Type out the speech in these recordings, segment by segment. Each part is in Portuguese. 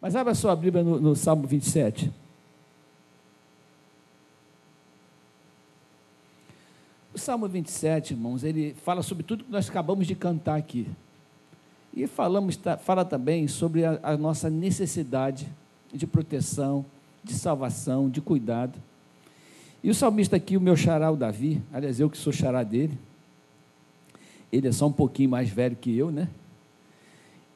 Mas abra sua Bíblia no, no Salmo 27. O Salmo 27, irmãos, ele fala sobre tudo que nós acabamos de cantar aqui. E falamos, fala também sobre a, a nossa necessidade de proteção, de salvação, de cuidado. E o salmista aqui, o meu xará, o Davi, aliás, eu que sou xará dele, ele é só um pouquinho mais velho que eu, né?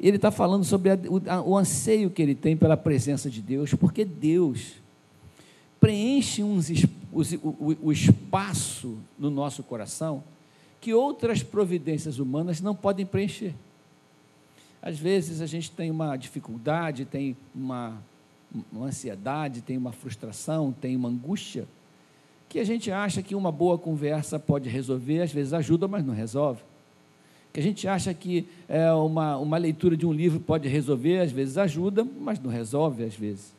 Ele está falando sobre a, o, a, o anseio que ele tem pela presença de Deus, porque Deus preenche uns, os, o, o espaço no nosso coração que outras providências humanas não podem preencher. Às vezes a gente tem uma dificuldade, tem uma, uma ansiedade, tem uma frustração, tem uma angústia, que a gente acha que uma boa conversa pode resolver, às vezes ajuda, mas não resolve. Que a gente acha que é, uma, uma leitura de um livro pode resolver, às vezes ajuda, mas não resolve, às vezes.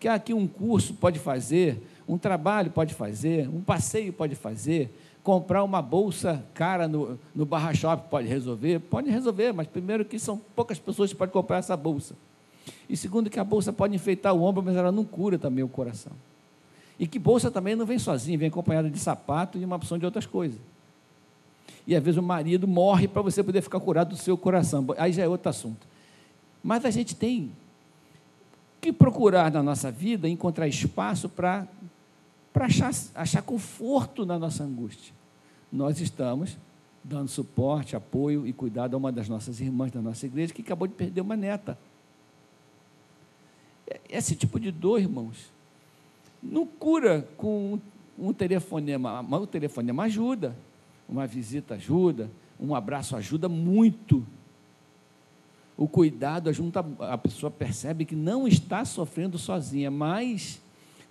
Que aqui um curso pode fazer, um trabalho pode fazer, um passeio pode fazer, comprar uma bolsa cara no, no Barra Shop pode resolver? Pode resolver, mas primeiro que são poucas pessoas que podem comprar essa bolsa. E segundo que a bolsa pode enfeitar o ombro, mas ela não cura também o coração. E que bolsa também não vem sozinha, vem acompanhada de sapato e uma opção de outras coisas. E às vezes o marido morre para você poder ficar curado do seu coração. Aí já é outro assunto. Mas a gente tem que procurar na nossa vida encontrar espaço para achar, achar conforto na nossa angústia nós estamos dando suporte, apoio e cuidado a uma das nossas irmãs da nossa igreja que acabou de perder uma neta. Esse tipo de dor, irmãos, não cura com um telefonema. O telefonema ajuda, uma visita ajuda, um abraço ajuda muito. O cuidado ajuda, a pessoa percebe que não está sofrendo sozinha, mas,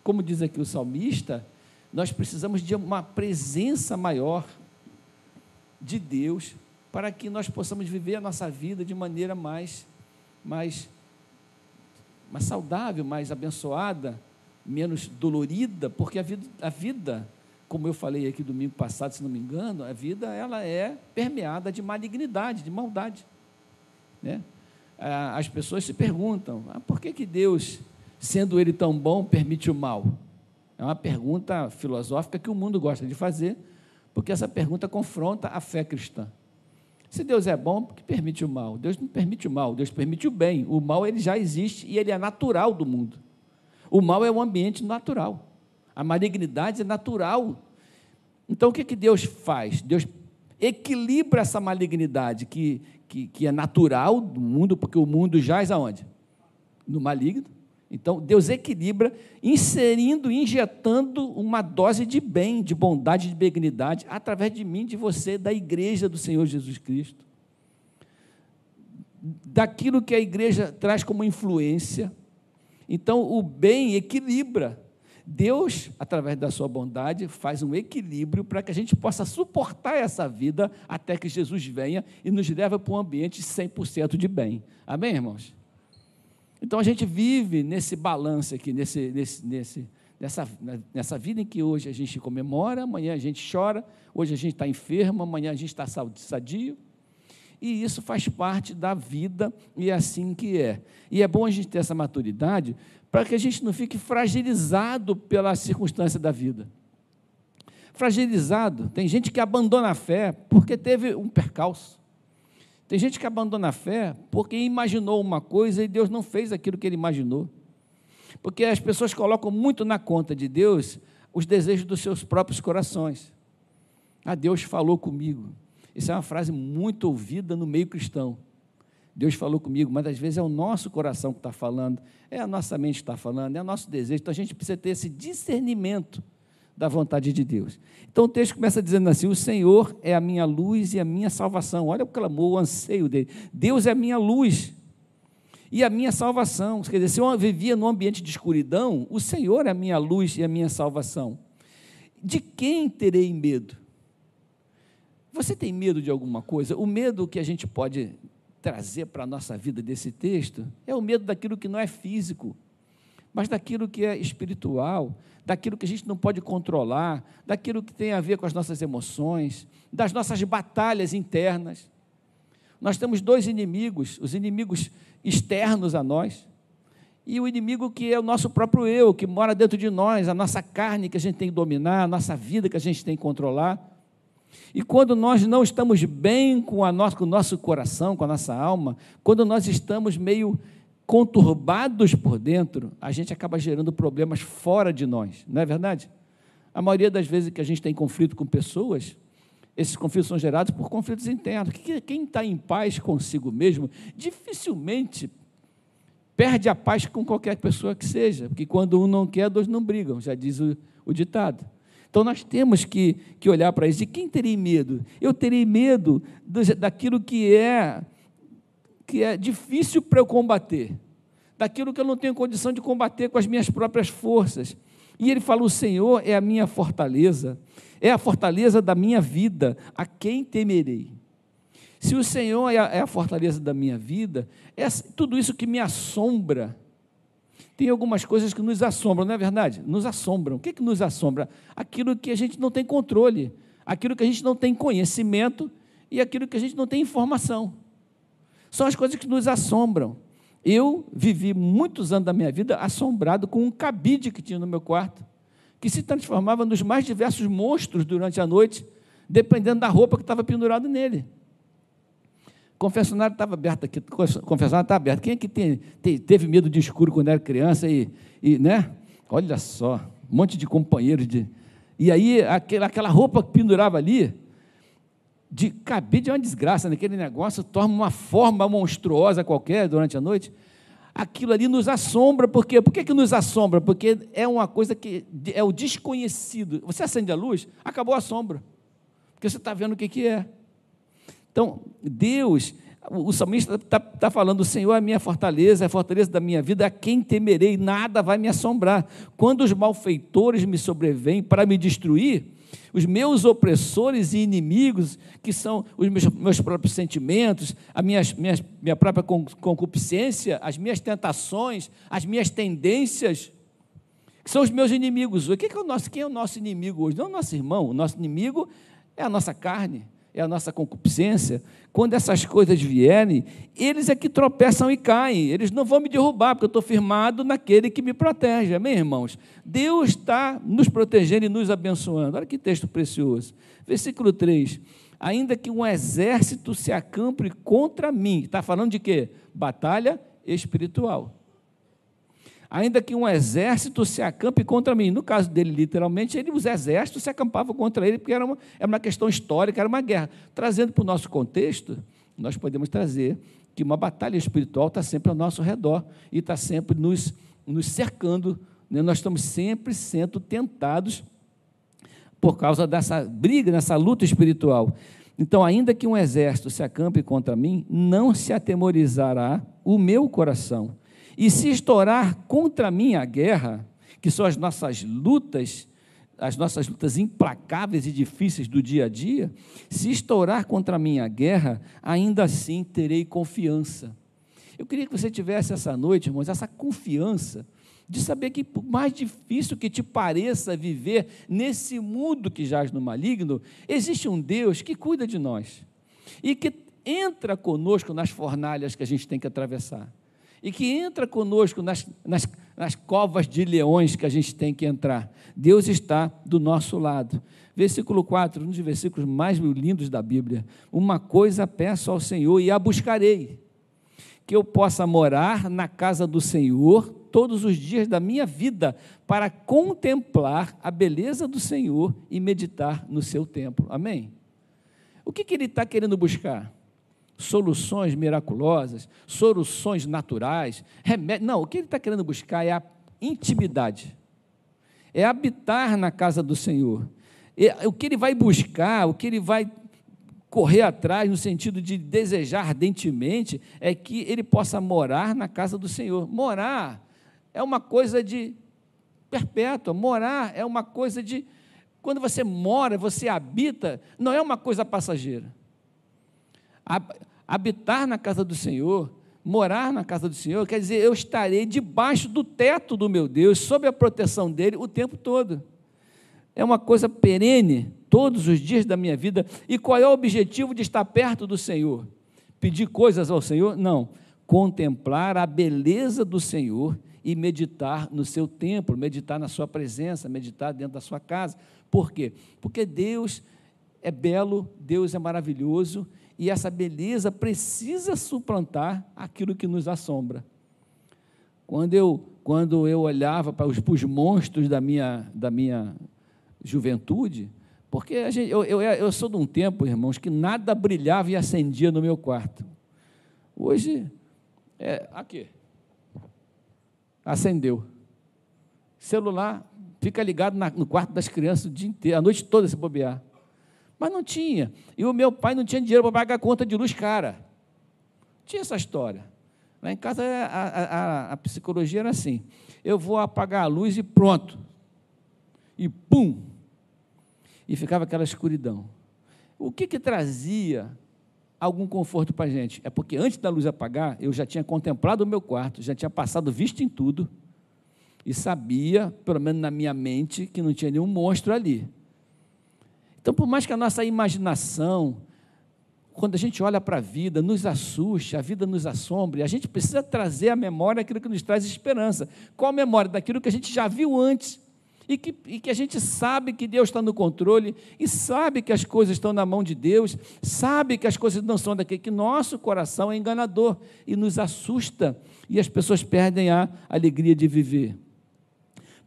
como diz aqui o salmista, nós precisamos de uma presença maior de Deus para que nós possamos viver a nossa vida de maneira mais, mais, mais saudável, mais abençoada, menos dolorida, porque a vida, a vida, como eu falei aqui domingo passado, se não me engano, a vida ela é permeada de malignidade, de maldade. Né? As pessoas se perguntam, ah, por que, que Deus, sendo Ele tão bom, permite o mal? É uma pergunta filosófica que o mundo gosta de fazer, porque essa pergunta confronta a fé cristã. Se Deus é bom, por que permite o mal? Deus não permite o mal, Deus permite o bem. O mal ele já existe e ele é natural do mundo. O mal é um ambiente natural. A malignidade é natural. Então o que, que Deus faz? Deus equilibra essa malignidade que, que, que é natural do mundo, porque o mundo jaz aonde? No maligno. Então, Deus equilibra, inserindo, injetando uma dose de bem, de bondade, de benignidade, através de mim, de você, da igreja do Senhor Jesus Cristo. Daquilo que a igreja traz como influência. Então, o bem equilibra. Deus, através da sua bondade, faz um equilíbrio para que a gente possa suportar essa vida até que Jesus venha e nos leve para um ambiente 100% de bem. Amém, irmãos? Então a gente vive nesse balanço aqui, nesse, nesse, nesse, nessa, nessa vida em que hoje a gente comemora, amanhã a gente chora, hoje a gente está enfermo, amanhã a gente está sadio. E isso faz parte da vida e é assim que é. E é bom a gente ter essa maturidade para que a gente não fique fragilizado pela circunstância da vida. Fragilizado, tem gente que abandona a fé porque teve um percalço. Tem gente que abandona a fé porque imaginou uma coisa e Deus não fez aquilo que ele imaginou. Porque as pessoas colocam muito na conta de Deus os desejos dos seus próprios corações. Ah, Deus falou comigo. Isso é uma frase muito ouvida no meio cristão. Deus falou comigo, mas às vezes é o nosso coração que está falando, é a nossa mente que está falando, é o nosso desejo. Então a gente precisa ter esse discernimento da vontade de Deus. Então o texto começa dizendo assim: O Senhor é a minha luz e a minha salvação. Olha o clamor, o anseio dele. Deus é a minha luz e a minha salvação. Quer dizer, se eu vivia num ambiente de escuridão, o Senhor é a minha luz e a minha salvação. De quem terei medo? Você tem medo de alguma coisa? O medo que a gente pode trazer para a nossa vida desse texto é o medo daquilo que não é físico mas daquilo que é espiritual, daquilo que a gente não pode controlar, daquilo que tem a ver com as nossas emoções, das nossas batalhas internas. Nós temos dois inimigos, os inimigos externos a nós e o inimigo que é o nosso próprio eu, que mora dentro de nós, a nossa carne que a gente tem que dominar, a nossa vida que a gente tem que controlar. E quando nós não estamos bem com, a nosso, com o nosso coração, com a nossa alma, quando nós estamos meio conturbados por dentro, a gente acaba gerando problemas fora de nós, não é verdade? A maioria das vezes que a gente tem conflito com pessoas, esses conflitos são gerados por conflitos internos. Quem está em paz consigo mesmo, dificilmente perde a paz com qualquer pessoa que seja, porque quando um não quer, dois não brigam, já diz o, o ditado. Então nós temos que, que olhar para isso. De quem terei medo? Eu terei medo do, daquilo que é, que é difícil para eu combater, daquilo que eu não tenho condição de combater com as minhas próprias forças. E ele fala: O Senhor é a minha fortaleza, é a fortaleza da minha vida, a quem temerei? Se o Senhor é a, é a fortaleza da minha vida, é tudo isso que me assombra. Tem algumas coisas que nos assombram, não é verdade? Nos assombram. O que, é que nos assombra? Aquilo que a gente não tem controle, aquilo que a gente não tem conhecimento e aquilo que a gente não tem informação. São as coisas que nos assombram. Eu vivi muitos anos da minha vida assombrado com um cabide que tinha no meu quarto, que se transformava nos mais diversos monstros durante a noite, dependendo da roupa que estava pendurada nele. Confessionário estava aberto aqui, confessionário está aberto. Quem é que tem, teve medo de escuro quando era criança e, e né? Olha só, um monte de companheiros de. E aí, aquela, aquela roupa que pendurava ali, de cabide é uma desgraça, naquele negócio torna uma forma monstruosa qualquer durante a noite. Aquilo ali nos assombra, por quê? Por que, que nos assombra? Porque é uma coisa que é o desconhecido. Você acende a luz, acabou a sombra, porque você está vendo o que, que é. Então, Deus, o salmista está tá falando: o Senhor é a minha fortaleza, é a fortaleza da minha vida, a quem temerei, nada vai me assombrar. Quando os malfeitores me sobrevêm para me destruir, os meus opressores e inimigos, que são os meus, meus próprios sentimentos, a minhas, minhas, minha própria concupiscência, as minhas tentações, as minhas tendências, que são os meus inimigos. O que é o nosso, quem é o nosso inimigo hoje? Não é o nosso irmão, o nosso inimigo é a nossa carne é a nossa concupiscência, quando essas coisas vierem, eles é que tropeçam e caem, eles não vão me derrubar, porque eu estou firmado naquele que me protege, amém, irmãos? Deus está nos protegendo e nos abençoando, olha que texto precioso, versículo 3, ainda que um exército se acampe contra mim, está falando de quê? Batalha espiritual ainda que um exército se acampe contra mim. No caso dele, literalmente, ele, os exércitos se acampavam contra ele, porque era uma, era uma questão histórica, era uma guerra. Trazendo para o nosso contexto, nós podemos trazer que uma batalha espiritual está sempre ao nosso redor e está sempre nos, nos cercando. Né? Nós estamos sempre sendo tentados por causa dessa briga, dessa luta espiritual. Então, ainda que um exército se acampe contra mim, não se atemorizará o meu coração e se estourar contra mim a guerra, que são as nossas lutas, as nossas lutas implacáveis e difíceis do dia a dia, se estourar contra mim a guerra, ainda assim terei confiança. Eu queria que você tivesse essa noite, irmãos, essa confiança de saber que, por mais difícil que te pareça viver nesse mundo que jaz no maligno, existe um Deus que cuida de nós e que entra conosco nas fornalhas que a gente tem que atravessar e que entra conosco nas, nas, nas covas de leões que a gente tem que entrar. Deus está do nosso lado. Versículo 4, um dos versículos mais lindos da Bíblia. Uma coisa peço ao Senhor e a buscarei, que eu possa morar na casa do Senhor todos os dias da minha vida, para contemplar a beleza do Senhor e meditar no seu templo. Amém? O que, que ele está querendo buscar? Soluções miraculosas, soluções naturais, remédios. Não, o que ele está querendo buscar é a intimidade, é habitar na casa do Senhor. É, o que ele vai buscar, o que ele vai correr atrás, no sentido de desejar ardentemente, é que ele possa morar na casa do Senhor. Morar é uma coisa de perpétua, morar é uma coisa de. Quando você mora, você habita, não é uma coisa passageira habitar na casa do Senhor, morar na casa do Senhor, quer dizer, eu estarei debaixo do teto do meu Deus, sob a proteção dele o tempo todo. É uma coisa perene, todos os dias da minha vida. E qual é o objetivo de estar perto do Senhor? Pedir coisas ao Senhor? Não. contemplar a beleza do Senhor e meditar no seu templo, meditar na sua presença, meditar dentro da sua casa. Por quê? Porque Deus é belo, Deus é maravilhoso e essa beleza precisa suplantar aquilo que nos assombra. Quando eu, quando eu olhava para os, para os monstros da minha, da minha juventude, porque gente, eu, eu, eu sou de um tempo, irmãos, que nada brilhava e acendia no meu quarto. Hoje, é, aqui, acendeu. Celular fica ligado na, no quarto das crianças o dia inteiro, a noite toda se bobear. Mas não tinha. E o meu pai não tinha dinheiro para pagar a conta de luz cara. Tinha essa história. Lá em casa a, a, a, psicologia era assim: eu vou apagar a luz e pronto. E pum! E ficava aquela escuridão. O que, que trazia algum conforto para a gente? É porque antes da luz apagar, eu já tinha contemplado o meu quarto, já tinha passado vista em tudo, e sabia, pelo menos na minha mente, que não tinha nenhum monstro ali. Então, por mais que a nossa imaginação, quando a gente olha para a vida, nos assuste, a vida nos assombre, a gente precisa trazer à memória aquilo que nos traz esperança. Qual a memória? Daquilo que a gente já viu antes. E que, e que a gente sabe que Deus está no controle, e sabe que as coisas estão na mão de Deus, sabe que as coisas não são daquele, que nosso coração é enganador e nos assusta, e as pessoas perdem a alegria de viver.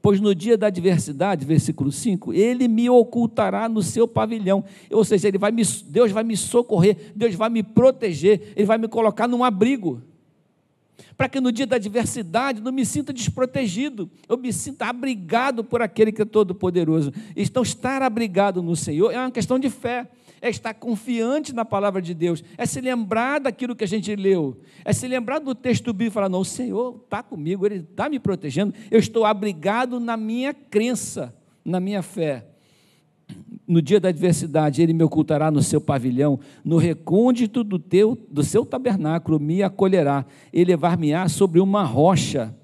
Pois no dia da adversidade, versículo 5, ele me ocultará no seu pavilhão. Ou seja, ele vai me, Deus vai me socorrer, Deus vai me proteger, ele vai me colocar num abrigo. Para que no dia da adversidade não me sinta desprotegido, eu me sinta abrigado por aquele que é todo-poderoso. Então, estar abrigado no Senhor é uma questão de fé é estar confiante na palavra de Deus, é se lembrar daquilo que a gente leu, é se lembrar do texto bíblico e falar: não, o Senhor está comigo, Ele está me protegendo, eu estou abrigado na minha crença, na minha fé. No dia da adversidade, Ele me ocultará no seu pavilhão, no recôndito do, teu, do seu tabernáculo me acolherá, elevar-me-á sobre uma rocha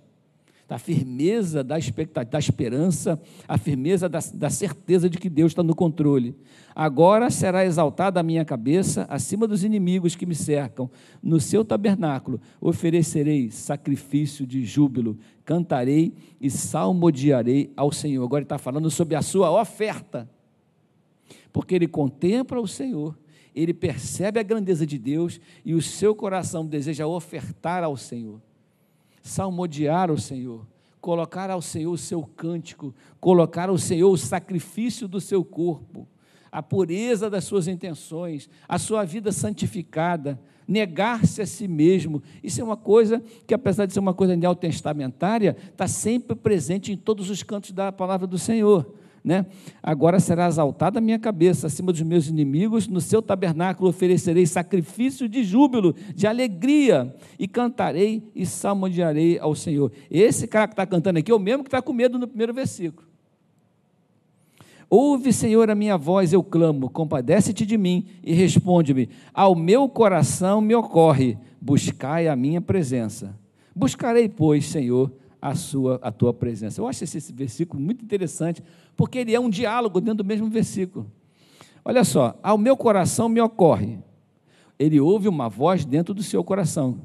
a firmeza da expectativa, da esperança, a firmeza da, da certeza de que Deus está no controle. Agora será exaltada a minha cabeça acima dos inimigos que me cercam. No seu tabernáculo oferecerei sacrifício de júbilo, cantarei e salmodiarei ao Senhor. Agora ele está falando sobre a sua oferta, porque ele contempla o Senhor ele percebe a grandeza de Deus e o seu coração deseja ofertar ao Senhor salmodiar o Senhor, colocar ao Senhor o seu cântico, colocar ao Senhor o sacrifício do seu corpo, a pureza das suas intenções, a sua vida santificada, negar-se a si mesmo. Isso é uma coisa que, apesar de ser uma coisa neotestamentária, está sempre presente em todos os cantos da palavra do Senhor né? Agora será exaltada a minha cabeça acima dos meus inimigos, no seu tabernáculo oferecerei sacrifício de júbilo, de alegria, e cantarei e salmodiarei ao Senhor. Esse cara que está cantando aqui é o mesmo que está com medo no primeiro versículo. Ouve, Senhor, a minha voz, eu clamo, compadece-te de mim e responde-me. Ao meu coração me ocorre, buscai a minha presença. Buscarei, pois, Senhor, a, sua, a tua presença. Eu acho esse, versículo muito interessante, porque ele é um diálogo dentro do mesmo versículo. Olha só, ao meu coração me ocorre. Ele ouve uma voz dentro do seu coração.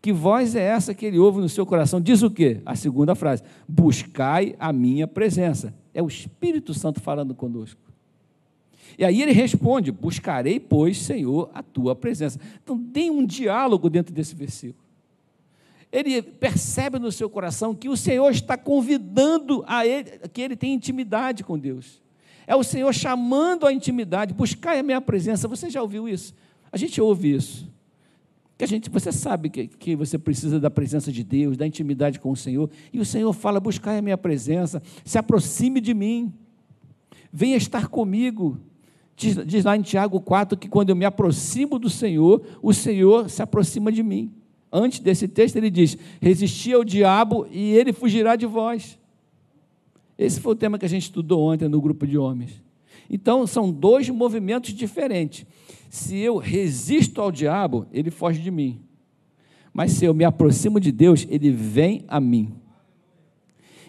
Que voz é essa que ele ouve no seu coração? Diz o quê? A segunda frase: Buscai a minha presença. É o Espírito Santo falando conosco. E aí ele responde: Buscarei, pois, Senhor, a tua presença. Então tem um diálogo dentro desse versículo ele percebe no seu coração que o Senhor está convidando a ele, que ele tenha intimidade com Deus. É o Senhor chamando a intimidade, buscar a minha presença. Você já ouviu isso? A gente ouve isso. Que a gente, você sabe que, que você precisa da presença de Deus, da intimidade com o Senhor, e o Senhor fala: buscar a minha presença, se aproxime de mim, venha estar comigo. Diz, diz lá em Tiago 4 que quando eu me aproximo do Senhor, o Senhor se aproxima de mim. Antes desse texto, ele diz: resisti ao diabo e ele fugirá de vós. Esse foi o tema que a gente estudou ontem no grupo de homens. Então, são dois movimentos diferentes. Se eu resisto ao diabo, ele foge de mim. Mas se eu me aproximo de Deus, ele vem a mim.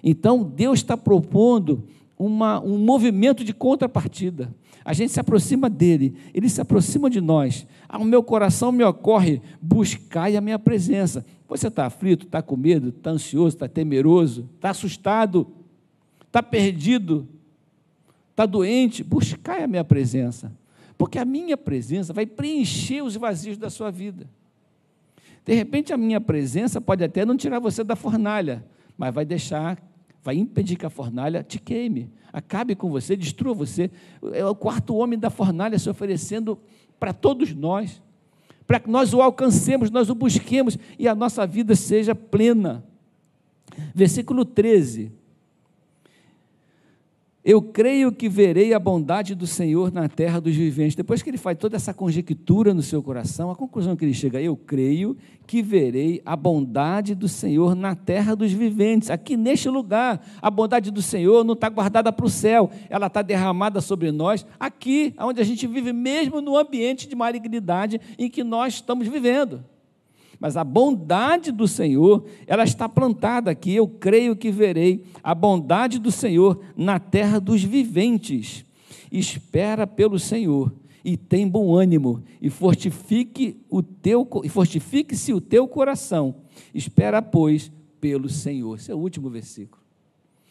Então, Deus está propondo uma, um movimento de contrapartida. A gente se aproxima dele, ele se aproxima de nós. Ao meu coração me ocorre buscar a minha presença. Você está aflito, está com medo, está ansioso, está temeroso, está assustado, está perdido, está doente? Buscai a minha presença, porque a minha presença vai preencher os vazios da sua vida. De repente, a minha presença pode até não tirar você da fornalha, mas vai deixar, vai impedir que a fornalha te queime, acabe com você, destrua você. É o quarto homem da fornalha se oferecendo para todos nós, para que nós o alcancemos, nós o busquemos e a nossa vida seja plena. Versículo 13. Eu creio que verei a bondade do Senhor na terra dos viventes. Depois que ele faz toda essa conjectura no seu coração, a conclusão que ele chega, eu creio que verei a bondade do Senhor na terra dos viventes, aqui neste lugar. A bondade do Senhor não está guardada para o céu, ela está derramada sobre nós, aqui, onde a gente vive, mesmo no ambiente de malignidade em que nós estamos vivendo mas a bondade do Senhor, ela está plantada aqui. Eu creio que verei a bondade do Senhor na terra dos viventes. Espera pelo Senhor e tem bom ânimo e fortifique o teu e fortifique-se o teu coração. Espera, pois, pelo Senhor. Esse é o último versículo.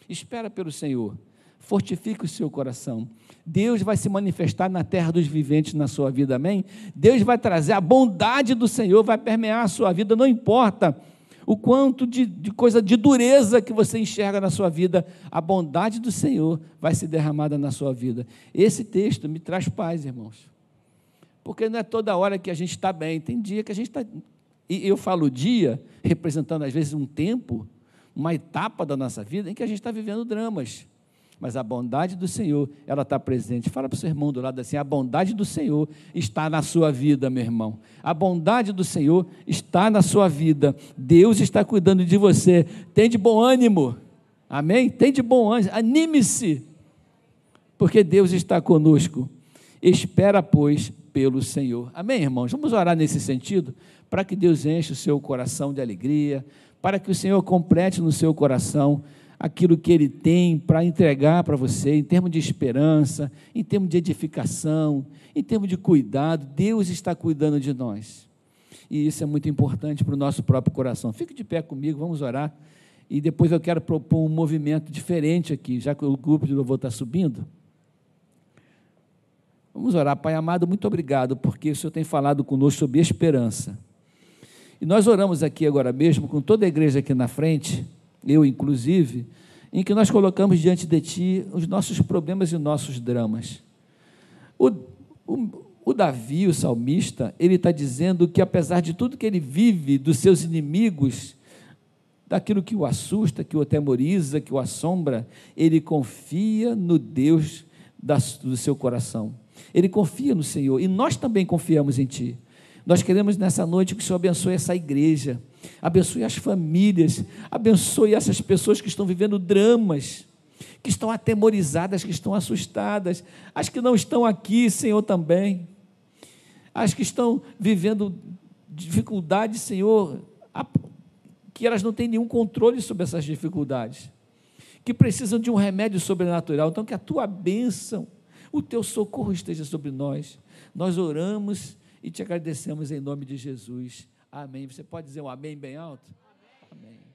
Espera pelo Senhor. Fortifique o seu coração. Deus vai se manifestar na terra dos viventes na sua vida, amém? Deus vai trazer a bondade do Senhor, vai permear a sua vida, não importa o quanto de, de, coisa de dureza que você enxerga na sua vida, a bondade do Senhor vai ser derramada na sua vida. Esse texto me traz paz, irmãos. Porque não é toda hora que a gente está bem, tem dia que a gente está. E eu falo dia, representando às vezes um tempo, uma etapa da nossa vida em que a gente está vivendo dramas mas a bondade do Senhor, ela está presente. Fala para o seu irmão do lado assim: a bondade do Senhor está na sua vida, meu irmão. A bondade do Senhor está na sua vida. Deus está cuidando de você. Tem de bom ânimo. Amém? Tem de bom ânimo. Anime-se, porque Deus está conosco. Espera, pois, pelo Senhor. Amém, irmãos? Vamos orar nesse sentido, para que Deus enche o seu coração de alegria, para que o Senhor complete no seu coração aquilo que Ele tem para entregar para você, em termos de esperança, em termos de edificação, em termos de cuidado. Deus está cuidando de nós. E isso é muito importante para o nosso próprio coração. Fique de pé comigo, vamos orar. E depois eu quero propor um movimento diferente aqui, já que o grupo de louvor está subindo. Vamos orar, Pai amado, muito obrigado, porque o Senhor tem falado conosco sobre esperança. E nós oramos aqui agora mesmo, com toda a igreja aqui na frente eu inclusive, em que nós colocamos diante de Ti os nossos problemas e nossos dramas. O, o, o Davi, o salmista, ele está dizendo que apesar de tudo que ele vive, dos seus inimigos, daquilo que o assusta, que o atemoriza, que o assombra, ele confia no Deus da, do seu coração. Ele confia no Senhor e nós também confiamos em Ti. Nós queremos nessa noite que o Senhor abençoe essa igreja, abençoe as famílias, abençoe essas pessoas que estão vivendo dramas, que estão atemorizadas, que estão assustadas, as que não estão aqui, Senhor, também, as que estão vivendo dificuldades, Senhor, que elas não têm nenhum controle sobre essas dificuldades, que precisam de um remédio sobrenatural. Então, que a tua bênção, o teu socorro esteja sobre nós. Nós oramos e te agradecemos em nome de Jesus. Amém. Você pode dizer um amém bem alto? Amém. amém.